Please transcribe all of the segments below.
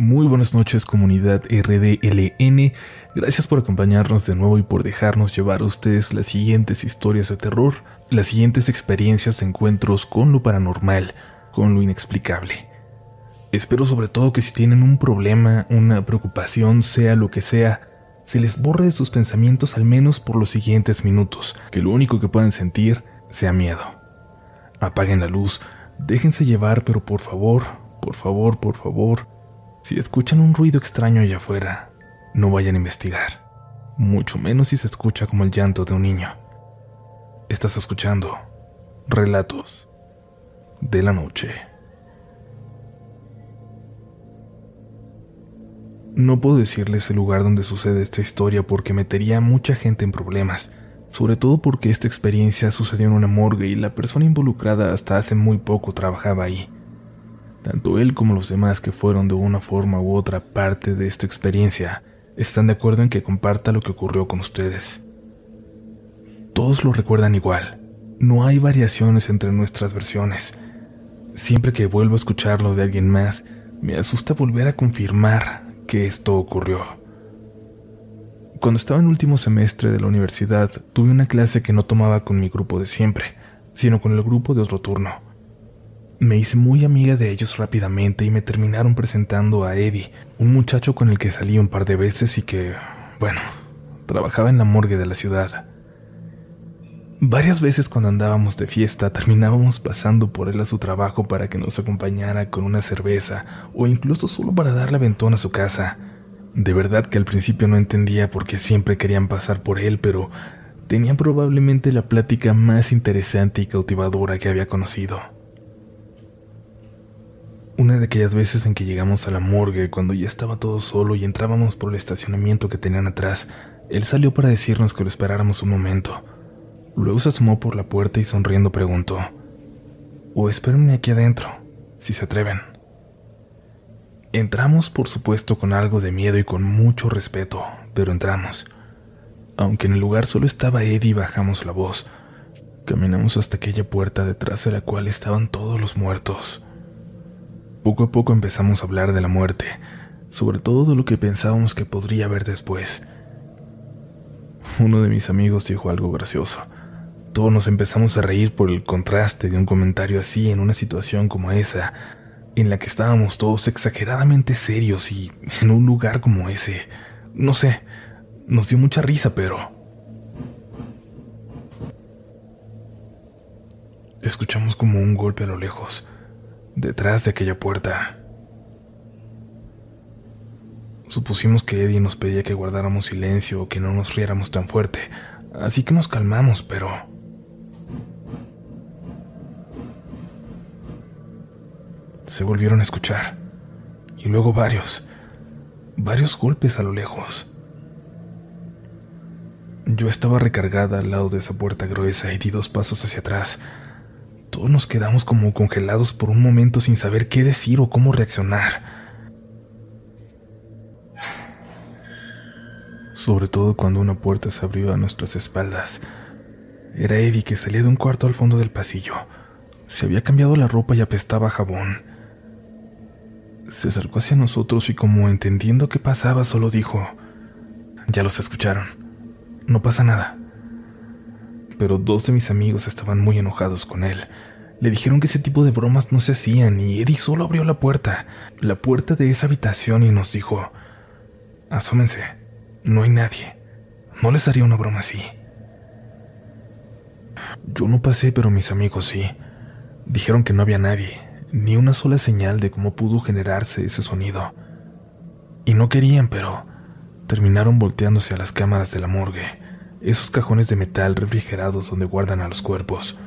Muy buenas noches comunidad RDLN, gracias por acompañarnos de nuevo y por dejarnos llevar a ustedes las siguientes historias de terror, las siguientes experiencias de encuentros con lo paranormal, con lo inexplicable. Espero sobre todo que si tienen un problema, una preocupación, sea lo que sea, se les borre de sus pensamientos al menos por los siguientes minutos, que lo único que puedan sentir sea miedo. Apaguen la luz, déjense llevar, pero por favor, por favor, por favor, si escuchan un ruido extraño allá afuera, no vayan a investigar, mucho menos si se escucha como el llanto de un niño. Estás escuchando Relatos de la Noche. No puedo decirles el lugar donde sucede esta historia porque metería a mucha gente en problemas, sobre todo porque esta experiencia sucedió en una morgue y la persona involucrada hasta hace muy poco trabajaba ahí. Tanto él como los demás que fueron de una forma u otra parte de esta experiencia están de acuerdo en que comparta lo que ocurrió con ustedes. Todos lo recuerdan igual. No hay variaciones entre nuestras versiones. Siempre que vuelvo a escucharlo de alguien más, me asusta volver a confirmar que esto ocurrió. Cuando estaba en último semestre de la universidad, tuve una clase que no tomaba con mi grupo de siempre, sino con el grupo de otro turno. Me hice muy amiga de ellos rápidamente y me terminaron presentando a Eddie, un muchacho con el que salí un par de veces y que, bueno, trabajaba en la morgue de la ciudad. Varias veces cuando andábamos de fiesta terminábamos pasando por él a su trabajo para que nos acompañara con una cerveza o incluso solo para darle aventón a su casa. De verdad que al principio no entendía por qué siempre querían pasar por él, pero tenían probablemente la plática más interesante y cautivadora que había conocido. Una de aquellas veces en que llegamos a la morgue, cuando ya estaba todo solo y entrábamos por el estacionamiento que tenían atrás, él salió para decirnos que lo esperáramos un momento. Luego se asomó por la puerta y sonriendo preguntó, o espérenme aquí adentro, si se atreven. Entramos, por supuesto, con algo de miedo y con mucho respeto, pero entramos. Aunque en el lugar solo estaba Eddie, bajamos la voz. Caminamos hasta aquella puerta detrás de la cual estaban todos los muertos. Poco a poco empezamos a hablar de la muerte, sobre todo de lo que pensábamos que podría haber después. Uno de mis amigos dijo algo gracioso. Todos nos empezamos a reír por el contraste de un comentario así en una situación como esa, en la que estábamos todos exageradamente serios y en un lugar como ese. No sé, nos dio mucha risa, pero... Escuchamos como un golpe a lo lejos detrás de aquella puerta. Supusimos que Eddie nos pedía que guardáramos silencio o que no nos riéramos tan fuerte, así que nos calmamos, pero... Se volvieron a escuchar, y luego varios, varios golpes a lo lejos. Yo estaba recargada al lado de esa puerta gruesa y di dos pasos hacia atrás, todos nos quedamos como congelados por un momento sin saber qué decir o cómo reaccionar. Sobre todo cuando una puerta se abrió a nuestras espaldas. Era Eddie que salía de un cuarto al fondo del pasillo. Se había cambiado la ropa y apestaba jabón. Se acercó hacia nosotros y como entendiendo qué pasaba, solo dijo, ya los escucharon. No pasa nada pero dos de mis amigos estaban muy enojados con él. Le dijeron que ese tipo de bromas no se hacían y Eddie solo abrió la puerta, la puerta de esa habitación y nos dijo, asómense, no hay nadie, no les haría una broma así. Yo no pasé, pero mis amigos sí. Dijeron que no había nadie, ni una sola señal de cómo pudo generarse ese sonido. Y no querían, pero terminaron volteándose a las cámaras de la morgue esos cajones de metal refrigerados donde guardan a los cuerpos.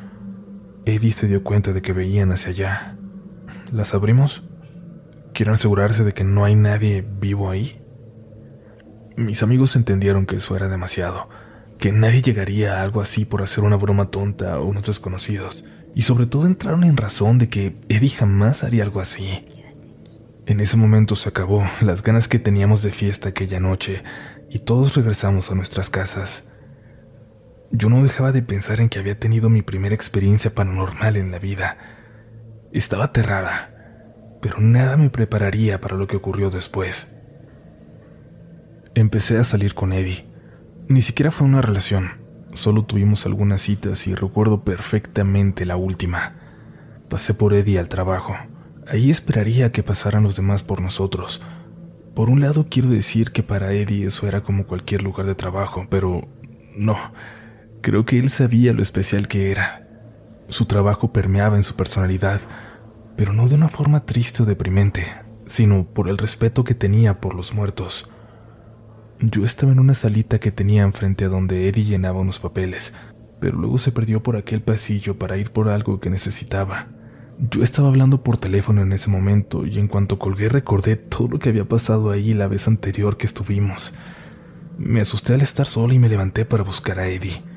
Eddie se dio cuenta de que veían hacia allá. ¿Las abrimos? ¿Quieren asegurarse de que no hay nadie vivo ahí? Mis amigos entendieron que eso era demasiado, que nadie llegaría a algo así por hacer una broma tonta a unos desconocidos, y sobre todo entraron en razón de que Eddie jamás haría algo así. En ese momento se acabó las ganas que teníamos de fiesta aquella noche, y todos regresamos a nuestras casas. Yo no dejaba de pensar en que había tenido mi primera experiencia paranormal en la vida. Estaba aterrada. pero nada me prepararía para lo que ocurrió después. Empecé a salir con Eddie. Ni siquiera fue una relación, solo tuvimos algunas citas y recuerdo perfectamente la última. Pasé por Eddie al trabajo. Ahí esperaría que pasaran los demás por nosotros. Por un lado quiero decir que para Eddie eso era como cualquier lugar de trabajo, pero no. Creo que él sabía lo especial que era. Su trabajo permeaba en su personalidad, pero no de una forma triste o deprimente, sino por el respeto que tenía por los muertos. Yo estaba en una salita que tenía enfrente a donde Eddie llenaba unos papeles, pero luego se perdió por aquel pasillo para ir por algo que necesitaba. Yo estaba hablando por teléfono en ese momento y en cuanto colgué recordé todo lo que había pasado ahí la vez anterior que estuvimos. Me asusté al estar solo y me levanté para buscar a Eddie.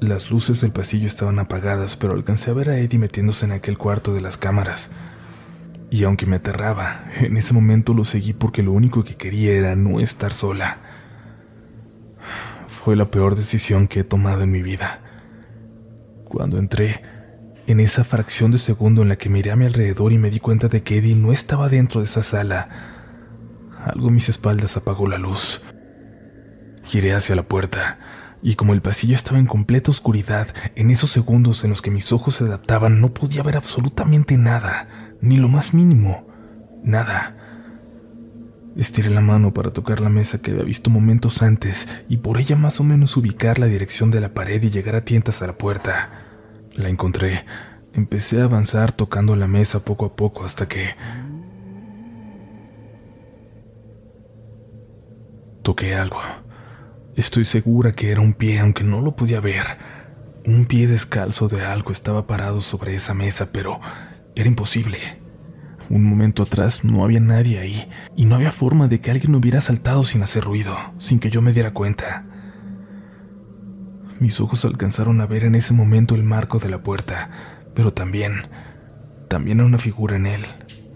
Las luces del pasillo estaban apagadas, pero alcancé a ver a Eddie metiéndose en aquel cuarto de las cámaras. Y aunque me aterraba, en ese momento lo seguí porque lo único que quería era no estar sola. Fue la peor decisión que he tomado en mi vida. Cuando entré, en esa fracción de segundo en la que miré a mi alrededor y me di cuenta de que Eddie no estaba dentro de esa sala, algo en mis espaldas apagó la luz. Giré hacia la puerta, y como el pasillo estaba en completa oscuridad, en esos segundos en los que mis ojos se adaptaban no podía ver absolutamente nada, ni lo más mínimo, nada. Estiré la mano para tocar la mesa que había visto momentos antes y por ella más o menos ubicar la dirección de la pared y llegar a tientas a la puerta. La encontré. Empecé a avanzar tocando la mesa poco a poco hasta que... Toqué algo. Estoy segura que era un pie, aunque no lo podía ver. Un pie descalzo de algo estaba parado sobre esa mesa, pero era imposible. Un momento atrás no había nadie ahí, y no había forma de que alguien hubiera saltado sin hacer ruido, sin que yo me diera cuenta. Mis ojos alcanzaron a ver en ese momento el marco de la puerta, pero también, también a una figura en él,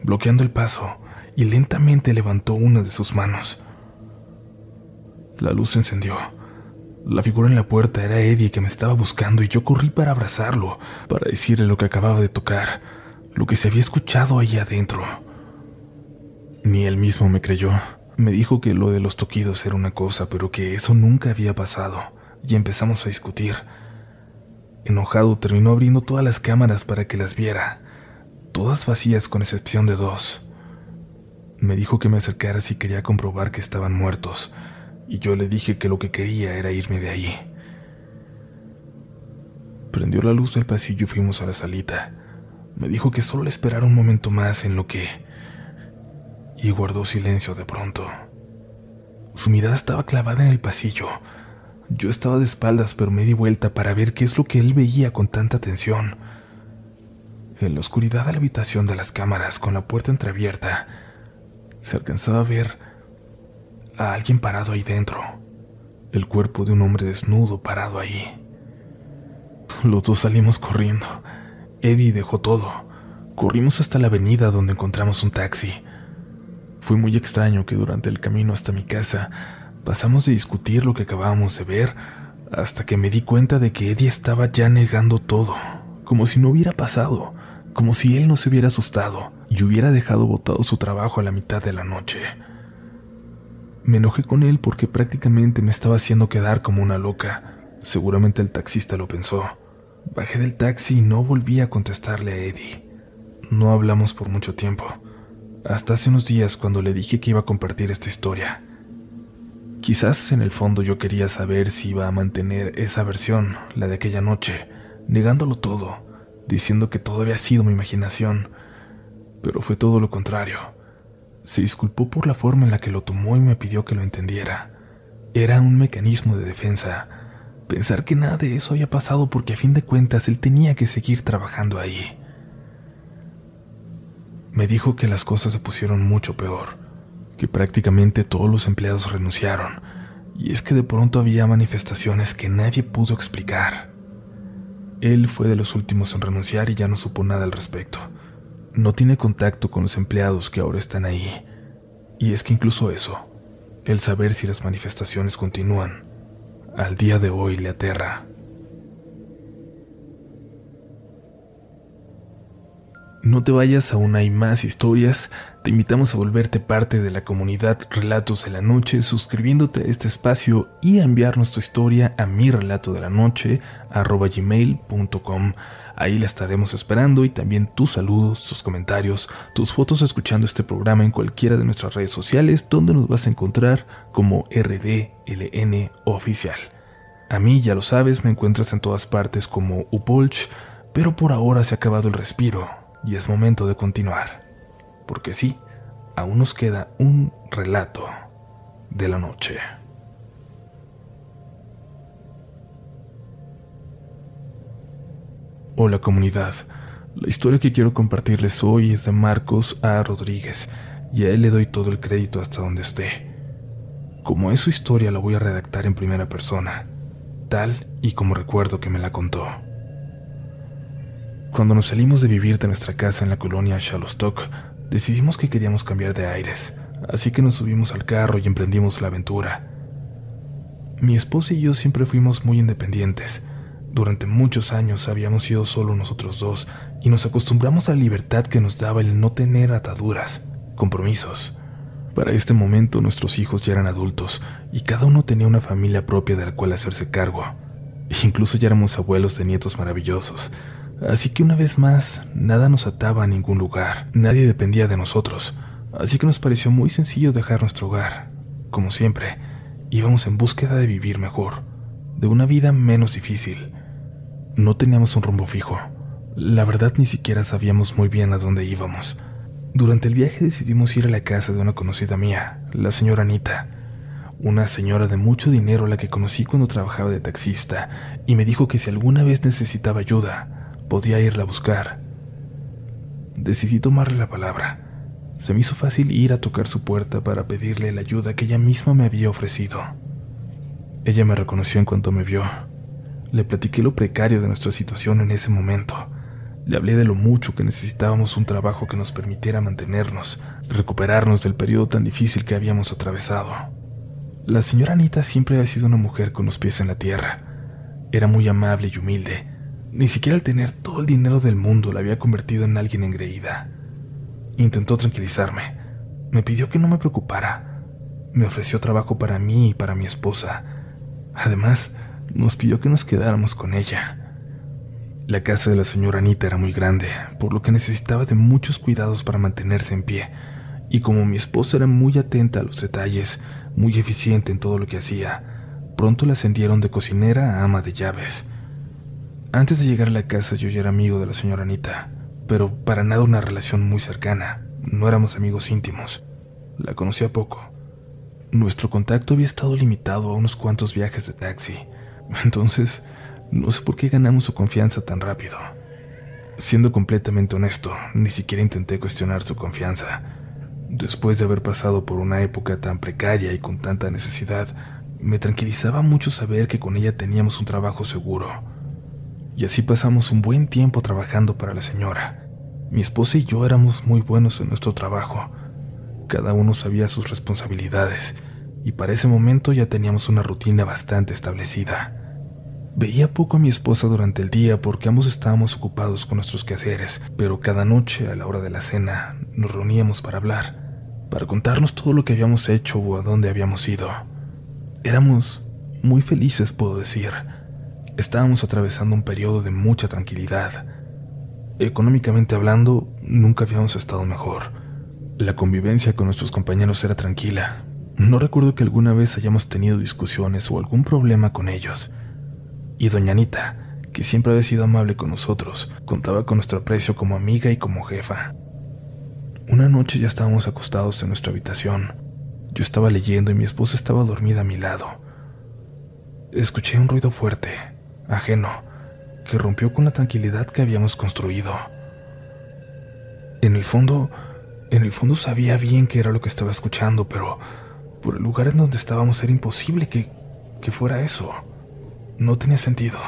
bloqueando el paso, y lentamente levantó una de sus manos. La luz se encendió. La figura en la puerta era Eddie que me estaba buscando y yo corrí para abrazarlo, para decirle lo que acababa de tocar, lo que se había escuchado ahí adentro. Ni él mismo me creyó. Me dijo que lo de los toquidos era una cosa, pero que eso nunca había pasado y empezamos a discutir. Enojado terminó abriendo todas las cámaras para que las viera, todas vacías con excepción de dos. Me dijo que me acercara si quería comprobar que estaban muertos, y yo le dije que lo que quería era irme de allí. Prendió la luz del pasillo y fuimos a la salita. Me dijo que solo esperara un momento más en lo que... y guardó silencio de pronto. Su mirada estaba clavada en el pasillo, yo estaba de espaldas, pero me di vuelta para ver qué es lo que él veía con tanta atención. En la oscuridad de la habitación de las cámaras, con la puerta entreabierta, se alcanzaba a ver a alguien parado ahí dentro, el cuerpo de un hombre desnudo parado ahí. Los dos salimos corriendo. Eddie dejó todo. Corrimos hasta la avenida donde encontramos un taxi. Fue muy extraño que durante el camino hasta mi casa Pasamos de discutir lo que acabábamos de ver hasta que me di cuenta de que Eddie estaba ya negando todo, como si no hubiera pasado, como si él no se hubiera asustado y hubiera dejado botado su trabajo a la mitad de la noche. Me enojé con él porque prácticamente me estaba haciendo quedar como una loca. Seguramente el taxista lo pensó. Bajé del taxi y no volví a contestarle a Eddie. No hablamos por mucho tiempo, hasta hace unos días cuando le dije que iba a compartir esta historia. Quizás en el fondo yo quería saber si iba a mantener esa versión, la de aquella noche, negándolo todo, diciendo que todo había sido mi imaginación, pero fue todo lo contrario. Se disculpó por la forma en la que lo tomó y me pidió que lo entendiera. Era un mecanismo de defensa. Pensar que nada de eso había pasado porque a fin de cuentas él tenía que seguir trabajando ahí. Me dijo que las cosas se pusieron mucho peor que prácticamente todos los empleados renunciaron, y es que de pronto había manifestaciones que nadie pudo explicar. Él fue de los últimos en renunciar y ya no supo nada al respecto. No tiene contacto con los empleados que ahora están ahí. Y es que incluso eso, el saber si las manifestaciones continúan, al día de hoy le aterra. No te vayas, aún hay más historias. Te invitamos a volverte parte de la comunidad Relatos de la Noche suscribiéndote a este espacio y a enviarnos tu historia a mi relato de la noche gmail.com. Ahí la estaremos esperando y también tus saludos, tus comentarios, tus fotos escuchando este programa en cualquiera de nuestras redes sociales donde nos vas a encontrar como RDLN Oficial. A mí, ya lo sabes, me encuentras en todas partes como Upolch, pero por ahora se ha acabado el respiro y es momento de continuar, porque sí, aún nos queda un relato de la noche. Hola comunidad, la historia que quiero compartirles hoy es de Marcos A. Rodríguez y a él le doy todo el crédito hasta donde esté. Como es su historia la voy a redactar en primera persona, tal y como recuerdo que me la contó. Cuando nos salimos de vivir de nuestra casa en la colonia Shallowstock, decidimos que queríamos cambiar de aires, así que nos subimos al carro y emprendimos la aventura. Mi esposa y yo siempre fuimos muy independientes. Durante muchos años habíamos sido solo nosotros dos y nos acostumbramos a la libertad que nos daba el no tener ataduras, compromisos. Para este momento nuestros hijos ya eran adultos y cada uno tenía una familia propia de la cual hacerse cargo. Incluso ya éramos abuelos de nietos maravillosos, Así que una vez más, nada nos ataba a ningún lugar, nadie dependía de nosotros, así que nos pareció muy sencillo dejar nuestro hogar. Como siempre, íbamos en búsqueda de vivir mejor, de una vida menos difícil. No teníamos un rumbo fijo. La verdad ni siquiera sabíamos muy bien a dónde íbamos. Durante el viaje decidimos ir a la casa de una conocida mía, la señora Anita, una señora de mucho dinero a la que conocí cuando trabajaba de taxista, y me dijo que si alguna vez necesitaba ayuda, podía irla a buscar. Decidí tomarle la palabra. Se me hizo fácil ir a tocar su puerta para pedirle la ayuda que ella misma me había ofrecido. Ella me reconoció en cuanto me vio. Le platiqué lo precario de nuestra situación en ese momento. Le hablé de lo mucho que necesitábamos un trabajo que nos permitiera mantenernos, recuperarnos del periodo tan difícil que habíamos atravesado. La señora Anita siempre había sido una mujer con los pies en la tierra. Era muy amable y humilde, ni siquiera al tener todo el dinero del mundo la había convertido en alguien engreída. Intentó tranquilizarme. Me pidió que no me preocupara. Me ofreció trabajo para mí y para mi esposa. Además, nos pidió que nos quedáramos con ella. La casa de la señora Anita era muy grande, por lo que necesitaba de muchos cuidados para mantenerse en pie, y como mi esposa era muy atenta a los detalles, muy eficiente en todo lo que hacía, pronto la ascendieron de cocinera a ama de llaves. Antes de llegar a la casa yo ya era amigo de la señora Anita, pero para nada una relación muy cercana. No éramos amigos íntimos. La conocía poco. Nuestro contacto había estado limitado a unos cuantos viajes de taxi. Entonces, no sé por qué ganamos su confianza tan rápido. Siendo completamente honesto, ni siquiera intenté cuestionar su confianza. Después de haber pasado por una época tan precaria y con tanta necesidad, me tranquilizaba mucho saber que con ella teníamos un trabajo seguro y así pasamos un buen tiempo trabajando para la señora. Mi esposa y yo éramos muy buenos en nuestro trabajo. Cada uno sabía sus responsabilidades y para ese momento ya teníamos una rutina bastante establecida. Veía poco a mi esposa durante el día porque ambos estábamos ocupados con nuestros quehaceres, pero cada noche a la hora de la cena nos reuníamos para hablar, para contarnos todo lo que habíamos hecho o a dónde habíamos ido. Éramos muy felices, puedo decir Estábamos atravesando un periodo de mucha tranquilidad. Económicamente hablando, nunca habíamos estado mejor. La convivencia con nuestros compañeros era tranquila. No recuerdo que alguna vez hayamos tenido discusiones o algún problema con ellos. Y doña Anita, que siempre había sido amable con nosotros, contaba con nuestro aprecio como amiga y como jefa. Una noche ya estábamos acostados en nuestra habitación. Yo estaba leyendo y mi esposa estaba dormida a mi lado. Escuché un ruido fuerte ajeno, que rompió con la tranquilidad que habíamos construido. En el fondo, en el fondo sabía bien que era lo que estaba escuchando, pero por el lugar en donde estábamos era imposible que, que fuera eso. No tenía sentido.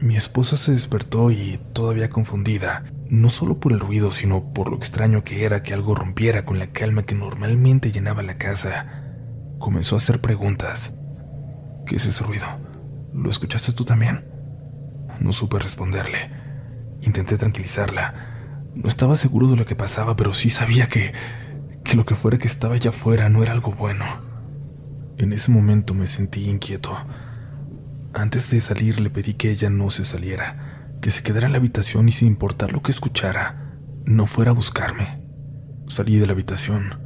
Mi esposa se despertó y, todavía confundida, no solo por el ruido, sino por lo extraño que era que algo rompiera con la calma que normalmente llenaba la casa, comenzó a hacer preguntas. ¿Qué es ese ruido? ¿Lo escuchaste tú también? No supe responderle, Intenté tranquilizarla. No estaba seguro de lo que pasaba, pero sí sabía que, que lo que fuera que estaba allá afuera no era algo bueno. En ese momento me sentí inquieto. Antes de salir le pedí que ella no se saliera, que se quedara en la habitación y sin importar lo que escuchara, no fuera a buscarme. Salí de la habitación.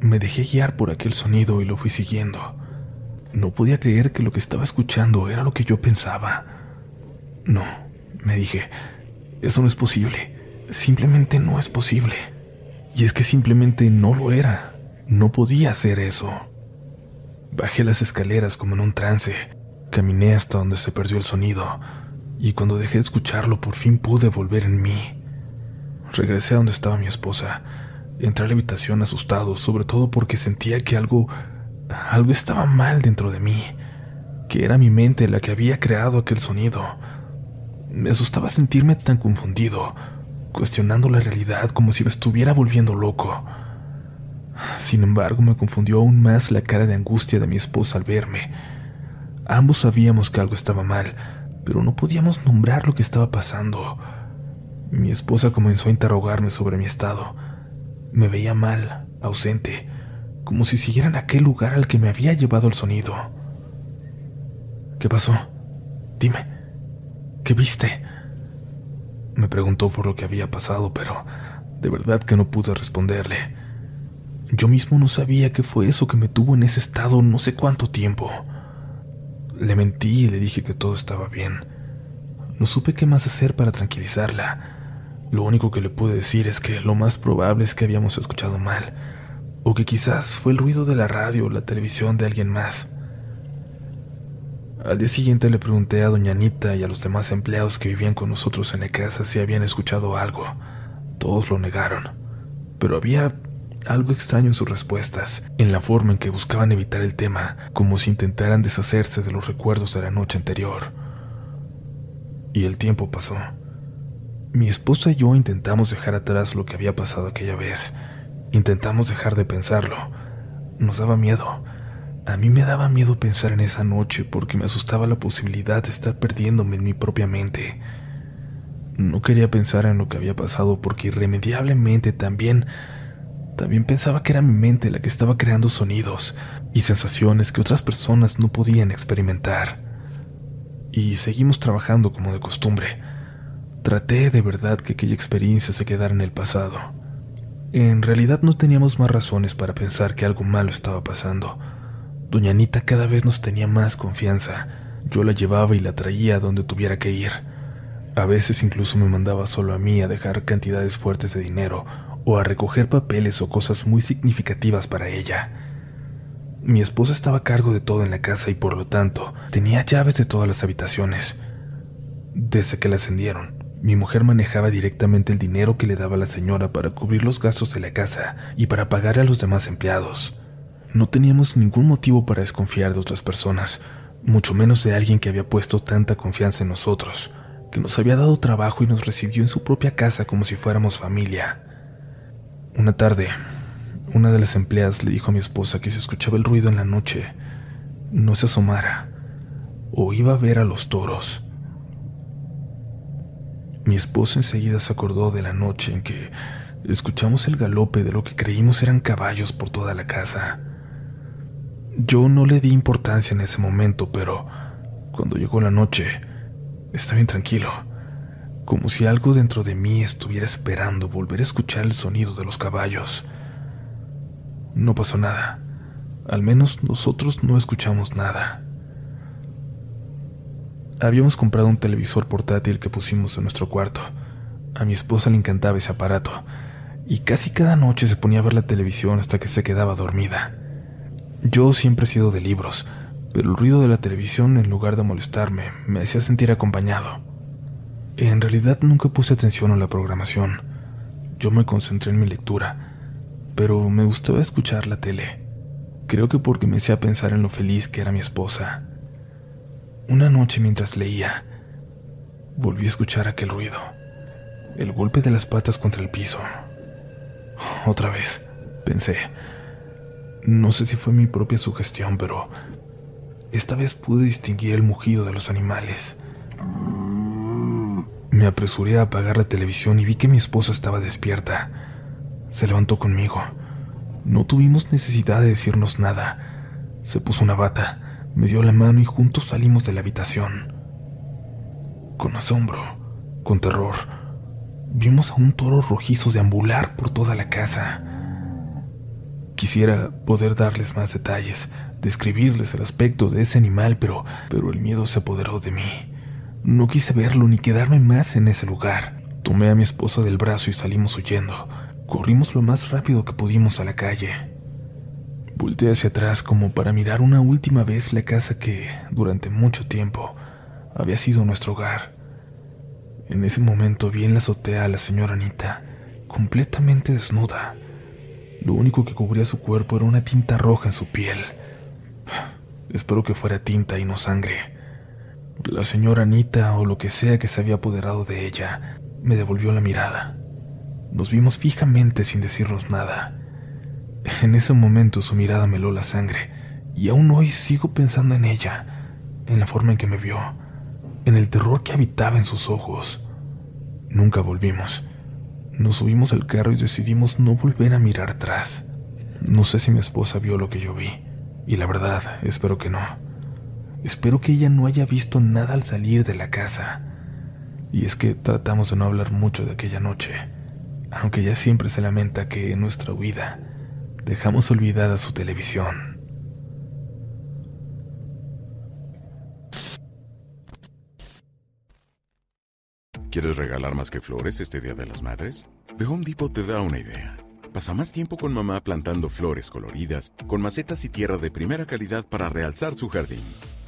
Me dejé guiar por aquel sonido y lo fui siguiendo. No podía creer que lo que estaba escuchando era lo que yo pensaba. No, me dije, eso no es posible. Simplemente no es posible. Y es que simplemente no lo era. No podía hacer eso. Bajé las escaleras como en un trance. Caminé hasta donde se perdió el sonido. Y cuando dejé de escucharlo, por fin pude volver en mí. Regresé a donde estaba mi esposa. Entré a la habitación asustado, sobre todo porque sentía que algo. algo estaba mal dentro de mí. Que era mi mente la que había creado aquel sonido. Me asustaba sentirme tan confundido, cuestionando la realidad como si me estuviera volviendo loco. Sin embargo, me confundió aún más la cara de angustia de mi esposa al verme. Ambos sabíamos que algo estaba mal, pero no podíamos nombrar lo que estaba pasando. Mi esposa comenzó a interrogarme sobre mi estado. Me veía mal, ausente, como si siguiera en aquel lugar al que me había llevado el sonido. ¿Qué pasó? Dime, ¿qué viste? Me preguntó por lo que había pasado, pero de verdad que no pude responderle. Yo mismo no sabía qué fue eso que me tuvo en ese estado no sé cuánto tiempo. Le mentí y le dije que todo estaba bien. No supe qué más hacer para tranquilizarla. Lo único que le pude decir es que lo más probable es que habíamos escuchado mal, o que quizás fue el ruido de la radio o la televisión de alguien más. Al día siguiente le pregunté a doña Anita y a los demás empleados que vivían con nosotros en la casa si habían escuchado algo. Todos lo negaron, pero había algo extraño en sus respuestas, en la forma en que buscaban evitar el tema, como si intentaran deshacerse de los recuerdos de la noche anterior. Y el tiempo pasó. Mi esposa y yo intentamos dejar atrás lo que había pasado aquella vez. Intentamos dejar de pensarlo. Nos daba miedo. A mí me daba miedo pensar en esa noche porque me asustaba la posibilidad de estar perdiéndome en mi propia mente. No quería pensar en lo que había pasado porque irremediablemente también también pensaba que era mi mente la que estaba creando sonidos y sensaciones que otras personas no podían experimentar. Y seguimos trabajando como de costumbre. Traté de verdad que aquella experiencia se quedara en el pasado. En realidad no teníamos más razones para pensar que algo malo estaba pasando. Doña Anita cada vez nos tenía más confianza. Yo la llevaba y la traía a donde tuviera que ir. A veces incluso me mandaba solo a mí a dejar cantidades fuertes de dinero o a recoger papeles o cosas muy significativas para ella. Mi esposa estaba a cargo de todo en la casa y por lo tanto tenía llaves de todas las habitaciones. Desde que la ascendieron, mi mujer manejaba directamente el dinero que le daba la señora para cubrir los gastos de la casa y para pagar a los demás empleados. No teníamos ningún motivo para desconfiar de otras personas, mucho menos de alguien que había puesto tanta confianza en nosotros, que nos había dado trabajo y nos recibió en su propia casa como si fuéramos familia. Una tarde, una de las empleadas le dijo a mi esposa que si escuchaba el ruido en la noche, no se asomara o iba a ver a los toros. Mi esposa enseguida se acordó de la noche en que escuchamos el galope de lo que creímos eran caballos por toda la casa. Yo no le di importancia en ese momento, pero cuando llegó la noche, estaba bien tranquilo como si algo dentro de mí estuviera esperando volver a escuchar el sonido de los caballos. No pasó nada, al menos nosotros no escuchamos nada. Habíamos comprado un televisor portátil que pusimos en nuestro cuarto. A mi esposa le encantaba ese aparato, y casi cada noche se ponía a ver la televisión hasta que se quedaba dormida. Yo siempre he sido de libros, pero el ruido de la televisión, en lugar de molestarme, me hacía sentir acompañado. En realidad nunca puse atención a la programación. Yo me concentré en mi lectura, pero me gustaba escuchar la tele. Creo que porque me hacía pensar en lo feliz que era mi esposa. Una noche mientras leía, volví a escuchar aquel ruido, el golpe de las patas contra el piso. Otra vez, pensé. No sé si fue mi propia sugestión, pero esta vez pude distinguir el mugido de los animales. Me apresuré a apagar la televisión y vi que mi esposa estaba despierta. Se levantó conmigo. No tuvimos necesidad de decirnos nada. Se puso una bata, me dio la mano y juntos salimos de la habitación. Con asombro, con terror, vimos a un toro rojizo deambular por toda la casa. Quisiera poder darles más detalles, describirles el aspecto de ese animal, pero, pero el miedo se apoderó de mí. No quise verlo ni quedarme más en ese lugar. Tomé a mi esposa del brazo y salimos huyendo. Corrimos lo más rápido que pudimos a la calle. Volté hacia atrás como para mirar una última vez la casa que, durante mucho tiempo, había sido nuestro hogar. En ese momento vi en la azotea a la señora Anita, completamente desnuda. Lo único que cubría su cuerpo era una tinta roja en su piel. Espero que fuera tinta y no sangre. La señora Anita o lo que sea que se había apoderado de ella me devolvió la mirada. Nos vimos fijamente sin decirnos nada. En ese momento su mirada me heló la sangre y aún hoy sigo pensando en ella, en la forma en que me vio, en el terror que habitaba en sus ojos. Nunca volvimos. Nos subimos al carro y decidimos no volver a mirar atrás. No sé si mi esposa vio lo que yo vi, y la verdad, espero que no. Espero que ella no haya visto nada al salir de la casa. Y es que tratamos de no hablar mucho de aquella noche, aunque ella siempre se lamenta que en nuestra huida dejamos olvidada su televisión. ¿Quieres regalar más que flores este Día de las Madres? The Home Depot te da una idea. Pasa más tiempo con mamá plantando flores coloridas, con macetas y tierra de primera calidad para realzar su jardín.